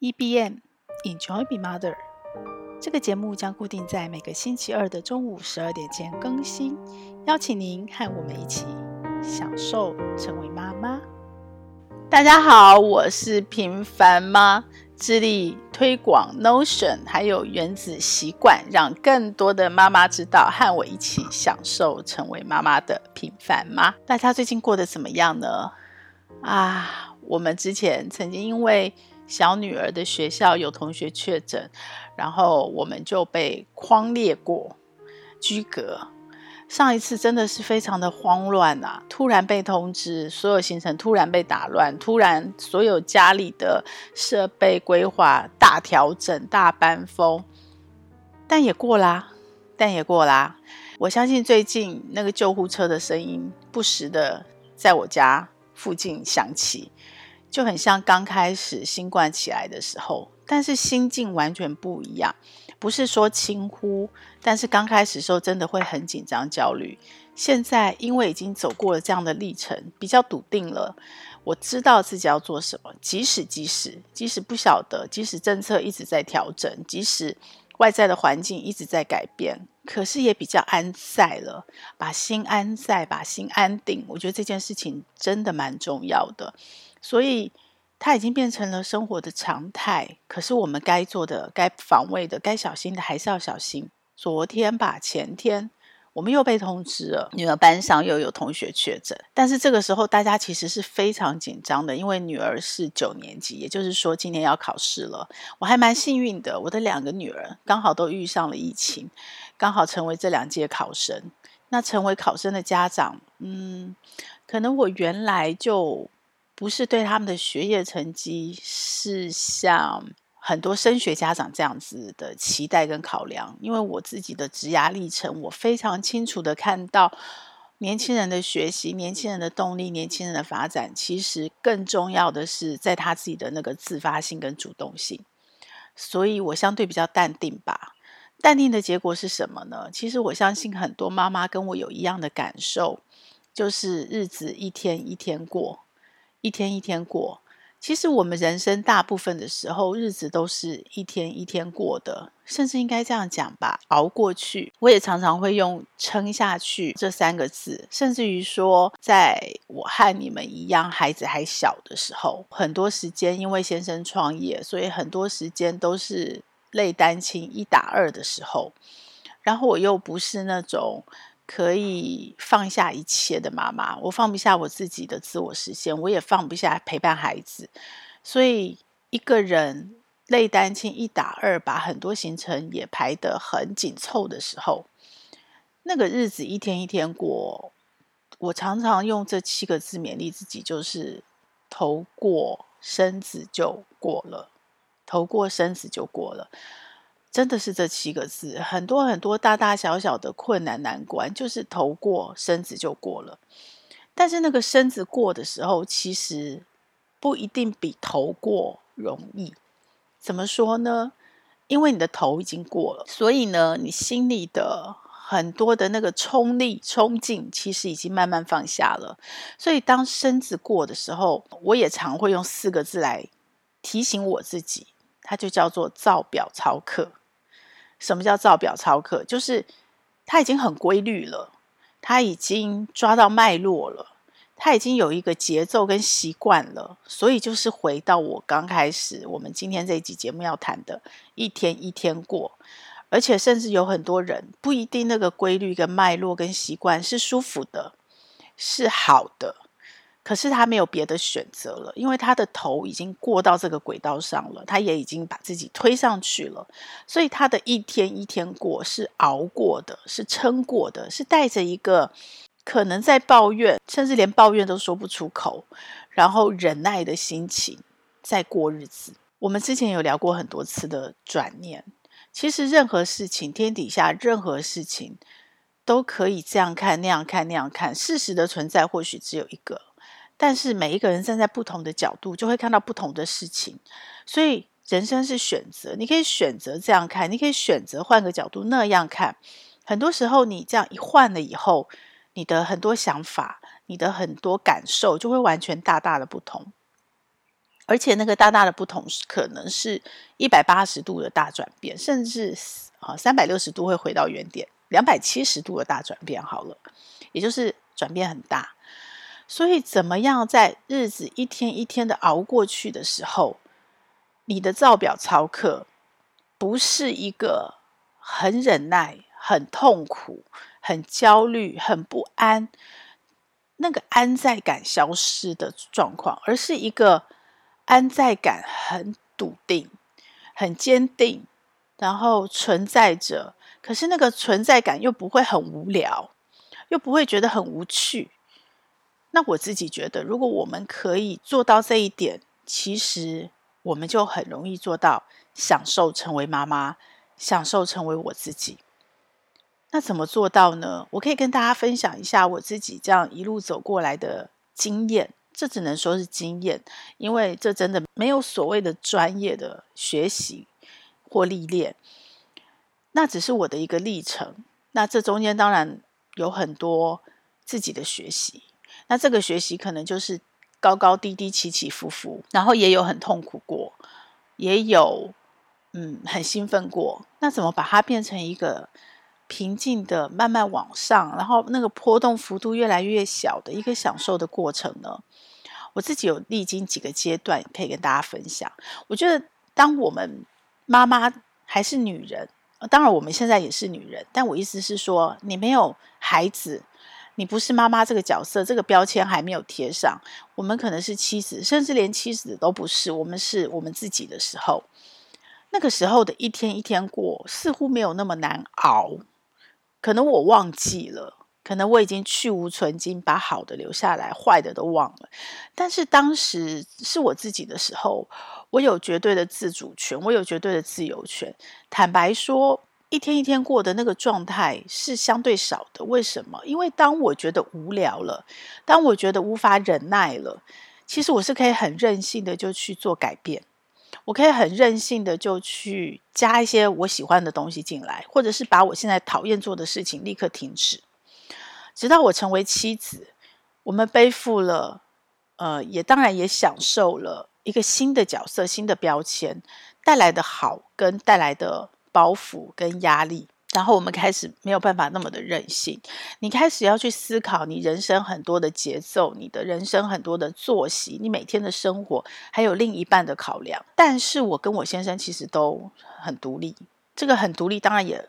EBM Enjoy Be Mother，这个节目将固定在每个星期二的中午十二点前更新，邀请您和我们一起享受成为妈妈。大家好，我是平凡妈，致力推广 Notion 还有原子习惯，让更多的妈妈知道和我一起享受成为妈妈的平凡妈。大家最近过得怎么样呢？啊，我们之前曾经因为小女儿的学校有同学确诊，然后我们就被框列过居隔。上一次真的是非常的慌乱啊！突然被通知，所有行程突然被打乱，突然所有家里的设备规划大调整、大搬风，但也过啦，但也过啦。我相信最近那个救护车的声音不时的在我家附近响起。就很像刚开始新冠起来的时候，但是心境完全不一样。不是说轻忽，但是刚开始时候真的会很紧张、焦虑。现在因为已经走过了这样的历程，比较笃定了。我知道自己要做什么，即使即使即使不晓得，即使政策一直在调整，即使外在的环境一直在改变，可是也比较安在了，把心安在，把心安定。我觉得这件事情真的蛮重要的。所以，它已经变成了生活的常态。可是，我们该做的、该防卫的、该小心的，还是要小心。昨天吧，前天，我们又被通知了，女儿班上又有同学确诊。但是这个时候，大家其实是非常紧张的，因为女儿是九年级，也就是说，今年要考试了。我还蛮幸运的，我的两个女儿刚好都遇上了疫情，刚好成为这两届考生。那成为考生的家长，嗯，可能我原来就。不是对他们的学业成绩是像很多升学家长这样子的期待跟考量，因为我自己的职涯历程，我非常清楚的看到年轻人的学习、年轻人的动力、年轻人的发展，其实更重要的是在他自己的那个自发性跟主动性，所以我相对比较淡定吧。淡定的结果是什么呢？其实我相信很多妈妈跟我有一样的感受，就是日子一天一天过。一天一天过，其实我们人生大部分的时候，日子都是一天一天过的，甚至应该这样讲吧，熬过去。我也常常会用“撑下去”这三个字，甚至于说，在我和你们一样，孩子还小的时候，很多时间因为先生创业，所以很多时间都是类单亲一打二的时候，然后我又不是那种。可以放下一切的妈妈，我放不下我自己的自我实现，我也放不下陪伴孩子，所以一个人类单亲一打二，把很多行程也排得很紧凑的时候，那个日子一天一天过，我常常用这七个字勉励自己，就是头过身子就过了，头过身子就过了。真的是这七个字，很多很多大大小小的困难难关，就是头过身子就过了。但是那个身子过的时候，其实不一定比头过容易。怎么说呢？因为你的头已经过了，所以呢，你心里的很多的那个冲力、冲劲，其实已经慢慢放下了。所以当身子过的时候，我也常会用四个字来提醒我自己，它就叫做造表操课。什么叫造表操课？就是他已经很规律了，他已经抓到脉络了，他已经有一个节奏跟习惯了，所以就是回到我刚开始，我们今天这一集节目要谈的，一天一天过，而且甚至有很多人不一定那个规律跟脉络跟习惯是舒服的，是好的。可是他没有别的选择了，因为他的头已经过到这个轨道上了，他也已经把自己推上去了，所以他的一天一天过是熬过的，是撑过的，是带着一个可能在抱怨，甚至连抱怨都说不出口，然后忍耐的心情在过日子。我们之前有聊过很多次的转念，其实任何事情，天底下任何事情都可以这样看，那样看，那样看，事实的存在或许只有一个。但是每一个人站在不同的角度，就会看到不同的事情。所以人生是选择，你可以选择这样看，你可以选择换个角度那样看。很多时候，你这样一换了以后，你的很多想法，你的很多感受，就会完全大大的不同。而且那个大大的不同是可能是一百八十度的大转变，甚至啊三百六十度会回到原点，两百七十度的大转变好了，也就是转变很大。所以怎么样在日子一天一天的熬过去的时候，你的造表操课不是一个很忍耐、很痛苦、很焦虑、很不安，那个安在感消失的状况，而是一个。安在感很笃定，很坚定，然后存在着。可是那个存在感又不会很无聊，又不会觉得很无趣。那我自己觉得，如果我们可以做到这一点，其实我们就很容易做到享受成为妈妈，享受成为我自己。那怎么做到呢？我可以跟大家分享一下我自己这样一路走过来的经验。这只能说是经验，因为这真的没有所谓的专业的学习或历练，那只是我的一个历程。那这中间当然有很多自己的学习，那这个学习可能就是高高低低、起起伏伏，然后也有很痛苦过，也有嗯很兴奋过。那怎么把它变成一个？平静的慢慢往上，然后那个波动幅度越来越小的一个享受的过程呢？我自己有历经几个阶段，可以跟大家分享。我觉得，当我们妈妈还是女人，当然我们现在也是女人，但我意思是说，你没有孩子，你不是妈妈这个角色，这个标签还没有贴上。我们可能是妻子，甚至连妻子都不是，我们是我们自己的时候，那个时候的一天一天过，似乎没有那么难熬。可能我忘记了，可能我已经去芜存菁，把好的留下来，坏的都忘了。但是当时是我自己的时候，我有绝对的自主权，我有绝对的自由权。坦白说，一天一天过的那个状态是相对少的。为什么？因为当我觉得无聊了，当我觉得无法忍耐了，其实我是可以很任性的就去做改变。我可以很任性的就去加一些我喜欢的东西进来，或者是把我现在讨厌做的事情立刻停止，直到我成为妻子，我们背负了，呃，也当然也享受了一个新的角色、新的标签带来的好跟带来的包袱跟压力。然后我们开始没有办法那么的任性，你开始要去思考你人生很多的节奏，你的人生很多的作息，你每天的生活，还有另一半的考量。但是我跟我先生其实都很独立，这个很独立，当然也。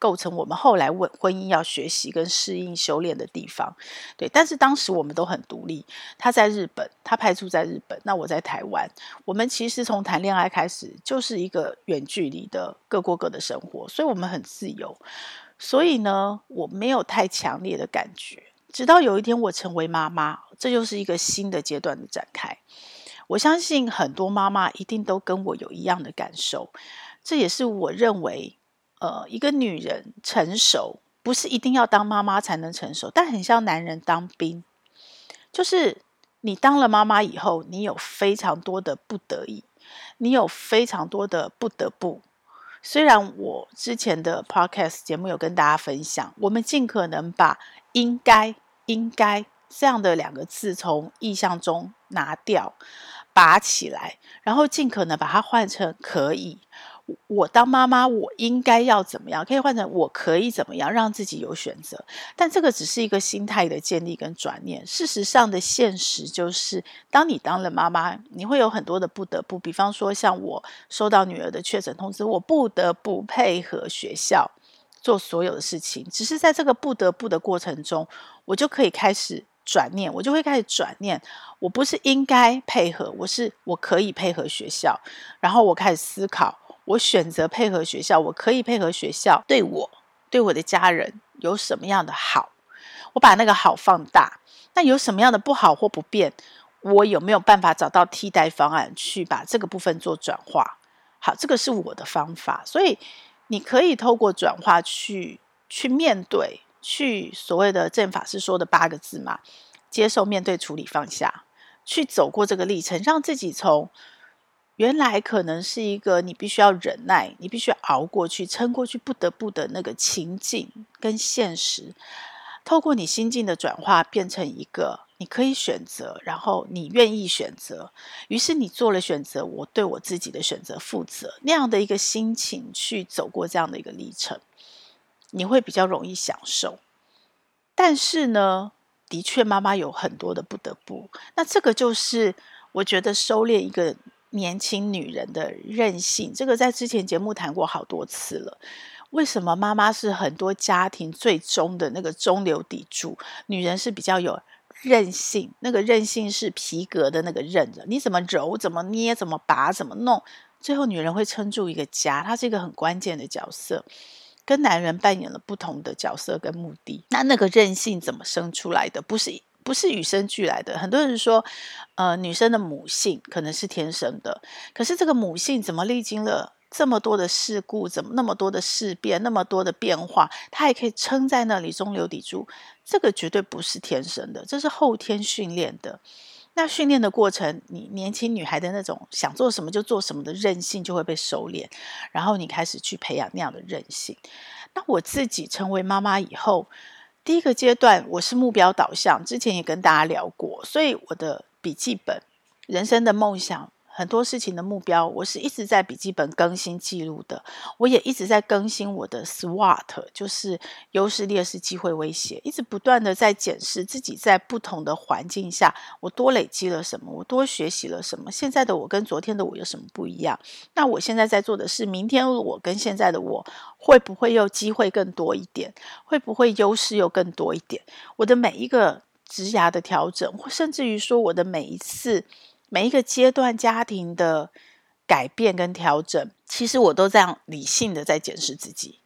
构成我们后来婚婚姻要学习跟适应修炼的地方，对。但是当时我们都很独立，他在日本，他派驻在日本，那我在台湾。我们其实从谈恋爱开始就是一个远距离的各过各的生活，所以我们很自由。所以呢，我没有太强烈的感觉。直到有一天我成为妈妈，这就是一个新的阶段的展开。我相信很多妈妈一定都跟我有一样的感受，这也是我认为。呃，一个女人成熟不是一定要当妈妈才能成熟，但很像男人当兵，就是你当了妈妈以后，你有非常多的不得已，你有非常多的不得不。虽然我之前的 podcast 节目有跟大家分享，我们尽可能把“应该”“应该”这样的两个字从意象中拿掉、拔起来，然后尽可能把它换成“可以”。我当妈妈，我应该要怎么样？可以换成我可以怎么样，让自己有选择。但这个只是一个心态的建立跟转念。事实上的现实就是，当你当了妈妈，你会有很多的不得不。比方说，像我收到女儿的确诊通知，我不得不配合学校做所有的事情。只是在这个不得不的过程中，我就可以开始转念，我就会开始转念。我不是应该配合，我是我可以配合学校。然后我开始思考。我选择配合学校，我可以配合学校对我、对我的家人有什么样的好？我把那个好放大。那有什么样的不好或不便？我有没有办法找到替代方案去把这个部分做转化？好，这个是我的方法。所以你可以透过转化去去面对，去所谓的正法师说的八个字嘛：接受、面对、处理、放下，去走过这个历程，让自己从。原来可能是一个你必须要忍耐，你必须熬过去、撑过去，不得不的那个情境跟现实，透过你心境的转化，变成一个你可以选择，然后你愿意选择，于是你做了选择，我对我自己的选择负责，那样的一个心情去走过这样的一个历程，你会比较容易享受。但是呢，的确妈妈有很多的不得不，那这个就是我觉得收敛一个年轻女人的韧性，这个在之前节目谈过好多次了。为什么妈妈是很多家庭最终的那个中流砥柱？女人是比较有韧性，那个韧性是皮革的那个韧的，你怎么揉、怎么捏、怎么拔、怎么弄，最后女人会撑住一个家，她是一个很关键的角色，跟男人扮演了不同的角色跟目的。那那个韧性怎么生出来的？不是不是与生俱来的。很多人说，呃，女生的母性可能是天生的，可是这个母性怎么历经了？这么多的事故，怎么那么多的事变，那么多的变化，他也可以撑在那里中流砥柱。这个绝对不是天生的，这是后天训练的。那训练的过程，你年轻女孩的那种想做什么就做什么的韧性就会被收敛，然后你开始去培养那样的韧性。那我自己成为妈妈以后，第一个阶段我是目标导向，之前也跟大家聊过，所以我的笔记本，人生的梦想。很多事情的目标，我是一直在笔记本更新记录的。我也一直在更新我的 SWOT，就是优势、劣势、机会、威胁，一直不断的在检视自己在不同的环境下，我多累积了什么，我多学习了什么。现在的我跟昨天的我有什么不一样？那我现在在做的是，明天我跟现在的我会不会又机会更多一点？会不会优势又更多一点？我的每一个职涯的调整，甚至于说我的每一次。每一个阶段家庭的改变跟调整，其实我都这样理性的在检视自己。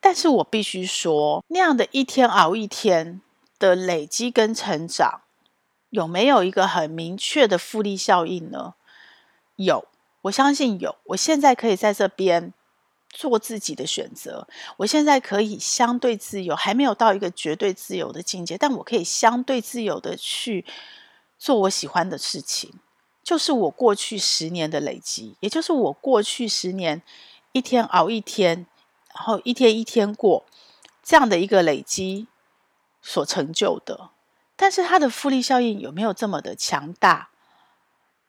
但是我必须说，那样的一天熬一天的累积跟成长，有没有一个很明确的复利效应呢？有，我相信有。我现在可以在这边做自己的选择，我现在可以相对自由，还没有到一个绝对自由的境界，但我可以相对自由的去做我喜欢的事情。就是我过去十年的累积，也就是我过去十年一天熬一天，然后一天一天过这样的一个累积所成就的。但是它的复利效应有没有这么的强大？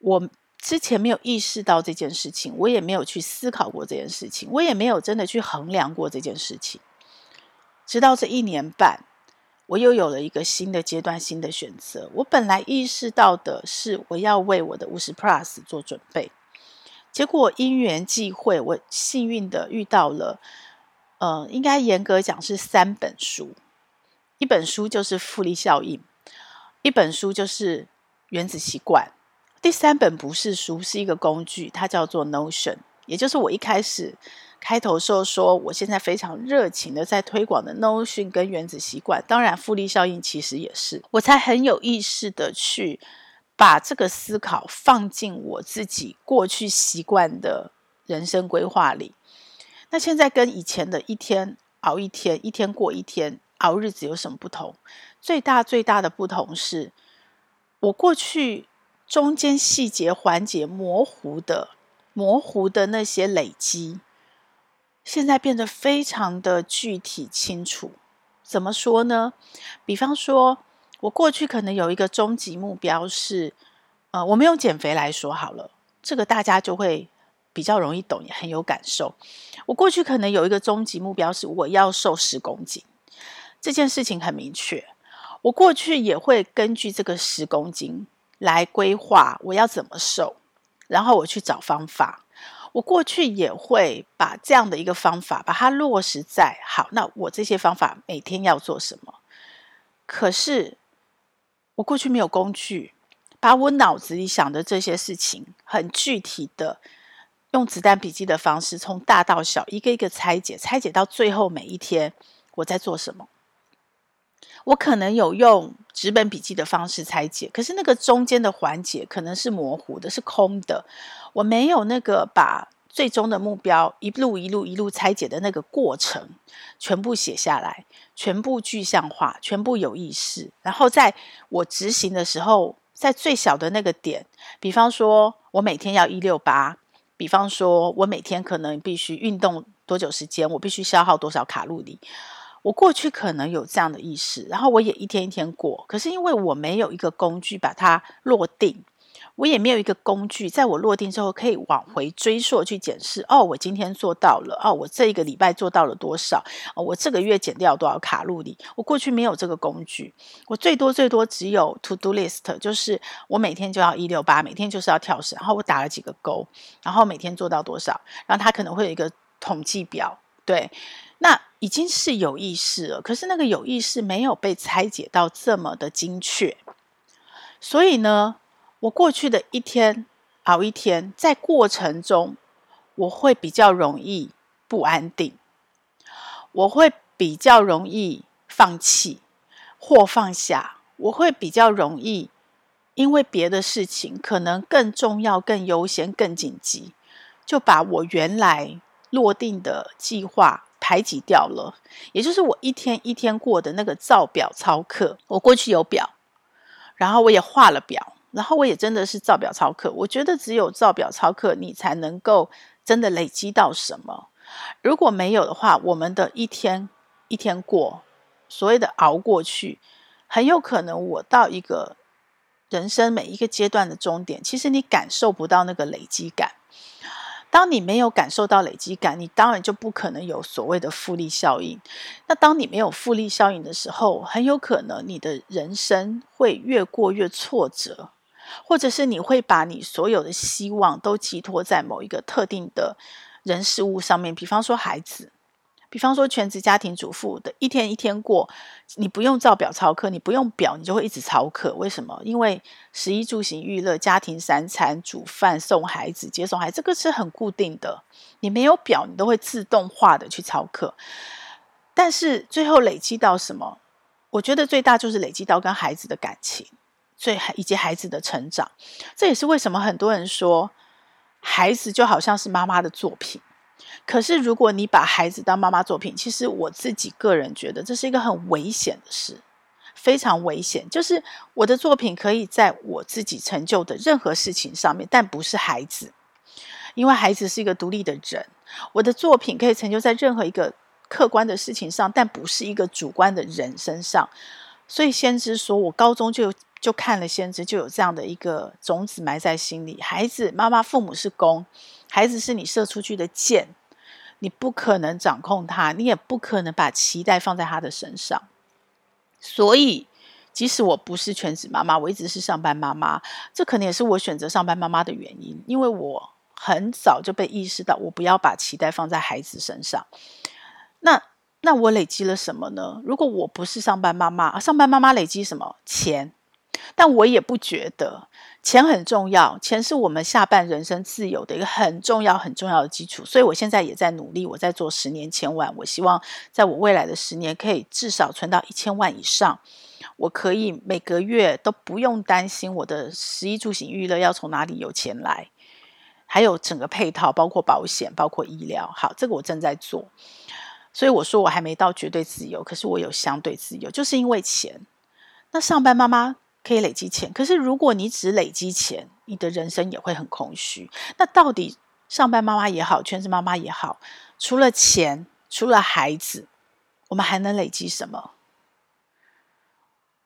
我之前没有意识到这件事情，我也没有去思考过这件事情，我也没有真的去衡量过这件事情。直到这一年半。我又有了一个新的阶段，新的选择。我本来意识到的是，我要为我的五十 plus 做准备。结果因缘际会，我幸运的遇到了，呃，应该严格讲是三本书。一本书就是复利效应，一本书就是原子习惯，第三本不是书，是一个工具，它叫做 Notion，也就是我一开始。开头时候说，我现在非常热情的在推广的 Notion 跟原子习惯，当然复利效应其实也是，我才很有意识的去把这个思考放进我自己过去习惯的人生规划里。那现在跟以前的一天熬一天，一天过一天熬日子有什么不同？最大最大的不同是，我过去中间细节环节模糊的、模糊的那些累积。现在变得非常的具体清楚，怎么说呢？比方说，我过去可能有一个终极目标是，呃，我们用减肥来说好了，这个大家就会比较容易懂，也很有感受。我过去可能有一个终极目标是，我要瘦十公斤，这件事情很明确。我过去也会根据这个十公斤来规划我要怎么瘦，然后我去找方法。我过去也会把这样的一个方法把它落实在好，那我这些方法每天要做什么？可是我过去没有工具，把我脑子里想的这些事情很具体的用子弹笔记的方式，从大到小一个一个拆解，拆解到最后每一天我在做什么。我可能有用纸本笔记的方式拆解，可是那个中间的环节可能是模糊的，是空的。我没有那个把最终的目标一路一路一路拆解的那个过程全部写下来，全部具象化，全部有意识。然后在我执行的时候，在最小的那个点，比方说我每天要一六八，比方说我每天可能必须运动多久时间，我必须消耗多少卡路里。我过去可能有这样的意识，然后我也一天一天过。可是因为我没有一个工具把它落定，我也没有一个工具，在我落定之后可以往回追溯去检视。哦，我今天做到了。哦，我这一个礼拜做到了多少？哦，我这个月减掉多少卡路里？我过去没有这个工具，我最多最多只有 to do list，就是我每天就要一六八，每天就是要跳绳，然后我打了几个勾，然后每天做到多少，然后它可能会有一个统计表，对。那已经是有意识了，可是那个有意识没有被拆解到这么的精确，所以呢，我过去的一天熬一天，在过程中我会比较容易不安定，我会比较容易放弃或放下，我会比较容易因为别的事情可能更重要、更优先、更紧急，就把我原来落定的计划。排挤掉了，也就是我一天一天过的那个造表操课。我过去有表，然后我也画了表，然后我也真的是造表操课。我觉得只有造表操课，你才能够真的累积到什么。如果没有的话，我们的一天一天过，所谓的熬过去，很有可能我到一个人生每一个阶段的终点，其实你感受不到那个累积感。当你没有感受到累积感，你当然就不可能有所谓的复利效应。那当你没有复利效应的时候，很有可能你的人生会越过越挫折，或者是你会把你所有的希望都寄托在某一个特定的人事物上面，比方说孩子。比方说，全职家庭主妇的一天一天过，你不用照表操课，你不用表，你就会一直操课。为什么？因为食衣住行娱乐、家庭三餐、煮饭、送孩子、接送孩，这个是很固定的。你没有表，你都会自动化的去操课。但是最后累积到什么？我觉得最大就是累积到跟孩子的感情，最以及孩子的成长。这也是为什么很多人说，孩子就好像是妈妈的作品。可是，如果你把孩子当妈妈作品，其实我自己个人觉得这是一个很危险的事，非常危险。就是我的作品可以在我自己成就的任何事情上面，但不是孩子，因为孩子是一个独立的人。我的作品可以成就在任何一个客观的事情上，但不是一个主观的人身上。所以，先知说我高中就就看了先知，就有这样的一个种子埋在心里。孩子，妈妈、父母是弓。孩子是你射出去的箭，你不可能掌控他，你也不可能把期待放在他的身上。所以，即使我不是全职妈妈，我一直是上班妈妈，这可能也是我选择上班妈妈的原因，因为我很早就被意识到，我不要把期待放在孩子身上。那那我累积了什么呢？如果我不是上班妈妈，上班妈妈累积什么？钱。但我也不觉得钱很重要，钱是我们下半人生自由的一个很重要、很重要的基础。所以我现在也在努力，我在做十年千万。我希望在我未来的十年，可以至少存到一千万以上。我可以每个月都不用担心我的食衣住行娱乐要从哪里有钱来，还有整个配套，包括保险、包括医疗。好，这个我正在做。所以我说我还没到绝对自由，可是我有相对自由，就是因为钱。那上班妈妈。可以累积钱，可是如果你只累积钱，你的人生也会很空虚。那到底上班妈妈也好，全职妈妈也好，除了钱，除了孩子，我们还能累积什么？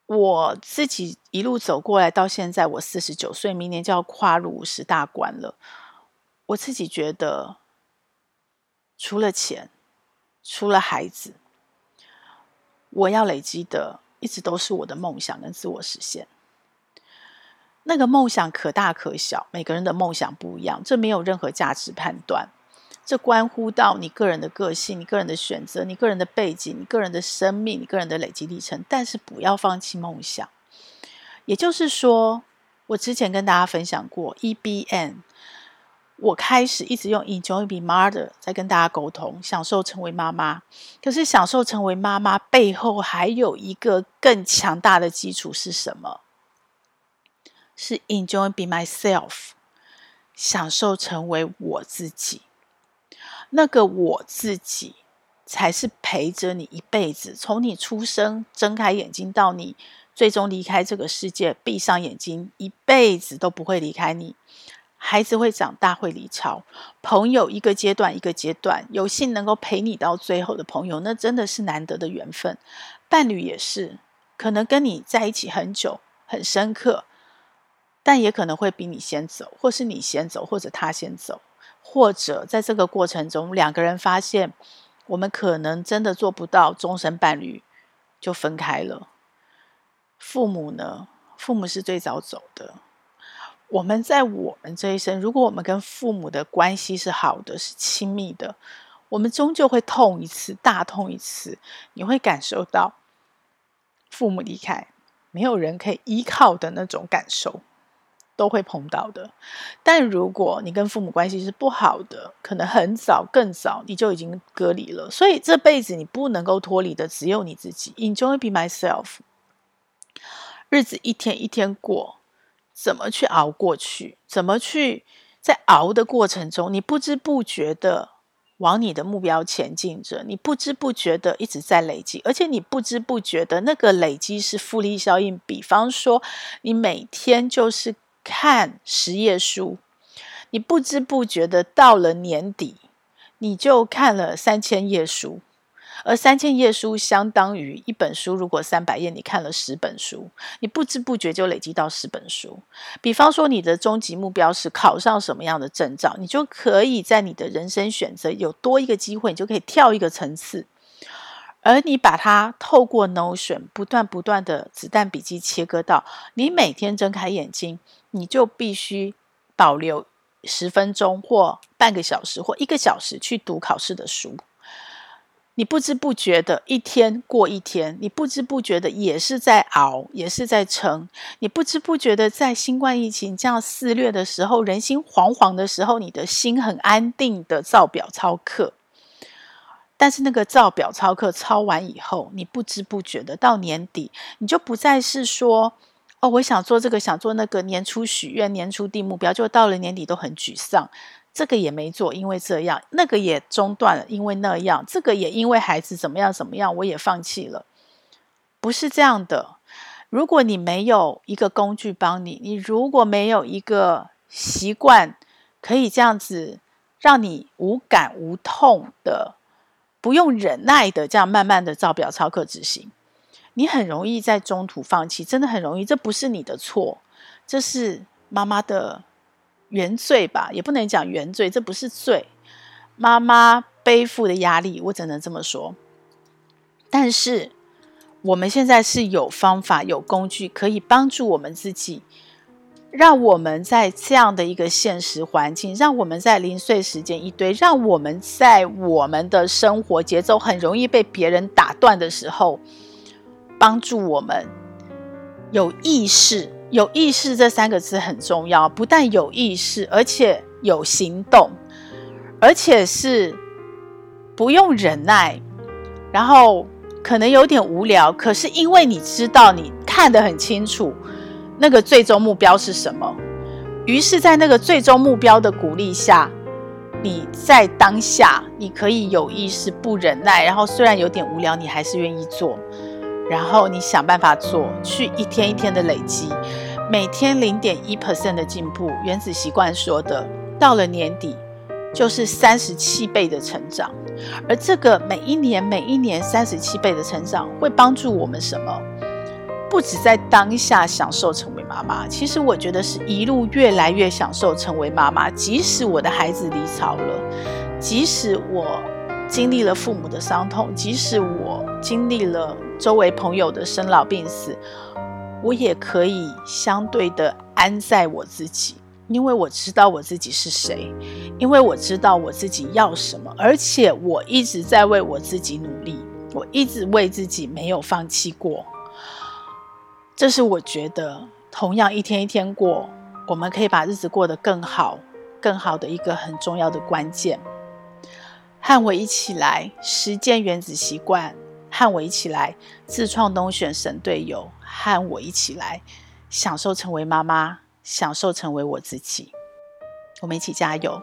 我自己一路走过来到现在，我四十九岁，明年就要跨入五十大关了。我自己觉得，除了钱，除了孩子，我要累积的。一直都是我的梦想跟自我实现。那个梦想可大可小，每个人的梦想不一样，这没有任何价值判断，这关乎到你个人的个性、你个人的选择、你个人的背景、你个人的生命、你个人的累积历程。但是不要放弃梦想。也就是说，我之前跟大家分享过 E B N。我开始一直用 Enjoy being mother 在跟大家沟通，享受成为妈妈。可是享受成为妈妈背后还有一个更强大的基础是什么？是 Enjoy being myself，享受成为我自己。那个我自己才是陪着你一辈子，从你出生睁开眼睛到你最终离开这个世界，闭上眼睛，一辈子都不会离开你。孩子会长大，会离巢，朋友一个阶段一个阶段，有幸能够陪你到最后的朋友，那真的是难得的缘分。伴侣也是，可能跟你在一起很久，很深刻，但也可能会比你先走，或是你先走，或者他先走，或者在这个过程中，两个人发现我们可能真的做不到终身伴侣，就分开了。父母呢？父母是最早走的。我们在我们这一生，如果我们跟父母的关系是好的，是亲密的，我们终究会痛一次，大痛一次。你会感受到父母离开，没有人可以依靠的那种感受，都会碰到的。但如果你跟父母关系是不好的，可能很早、更早你就已经隔离了。所以这辈子你不能够脱离的，只有你自己。Enjoy be myself，日子一天一天过。怎么去熬过去？怎么去在熬的过程中，你不知不觉的往你的目标前进着，你不知不觉的一直在累积，而且你不知不觉的那个累积是复利效应。比方说，你每天就是看十页书，你不知不觉的到了年底，你就看了三千页书。而三千页书相当于一本书，如果三百页，你看了十本书，你不知不觉就累积到十本书。比方说，你的终极目标是考上什么样的证照，你就可以在你的人生选择有多一个机会，你就可以跳一个层次。而你把它透过 Notion 不断不断的子弹笔记切割到，你每天睁开眼睛，你就必须保留十分钟或半个小时或一个小时去读考试的书。你不知不觉的一天过一天，你不知不觉的也是在熬，也是在撑。你不知不觉的在新冠疫情这样肆虐的时候，人心惶惶的时候，你的心很安定的照表操课。但是那个照表操课操完以后，你不知不觉的到年底，你就不再是说哦，我想做这个，想做那个，年初许愿，年初定目标，就到了年底都很沮丧。这个也没做，因为这样；那个也中断了，因为那样；这个也因为孩子怎么样怎么样，我也放弃了。不是这样的。如果你没有一个工具帮你，你如果没有一个习惯，可以这样子让你无感无痛的，不用忍耐的这样慢慢的照表操课执行，你很容易在中途放弃，真的很容易。这不是你的错，这是妈妈的。原罪吧，也不能讲原罪，这不是罪。妈妈背负的压力，我只能这么说。但是我们现在是有方法、有工具可以帮助我们自己，让我们在这样的一个现实环境，让我们在零碎时间一堆，让我们在我们的生活节奏很容易被别人打断的时候，帮助我们有意识。有意识这三个字很重要，不但有意识，而且有行动，而且是不用忍耐，然后可能有点无聊，可是因为你知道，你看得很清楚，那个最终目标是什么，于是，在那个最终目标的鼓励下，你在当下你可以有意识不忍耐，然后虽然有点无聊，你还是愿意做。然后你想办法做，去一天一天的累积，每天零点一 percent 的进步。原子习惯说的，到了年底就是三十七倍的成长。而这个每一年每一年三十七倍的成长，会帮助我们什么？不止在当下享受成为妈妈，其实我觉得是一路越来越享受成为妈妈。即使我的孩子离巢了，即使我经历了父母的伤痛，即使我经历了。周围朋友的生老病死，我也可以相对的安在我自己，因为我知道我自己是谁，因为我知道我自己要什么，而且我一直在为我自己努力，我一直为自己没有放弃过。这是我觉得同样一天一天过，我们可以把日子过得更好、更好的一个很重要的关键。和我一起来实践原子习惯。和我一起来自创东选神队友，和我一起来享受成为妈妈，享受成为我自己。我们一起加油，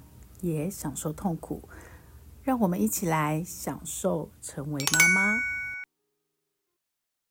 也享受痛苦，让我们一起来享受成为妈妈。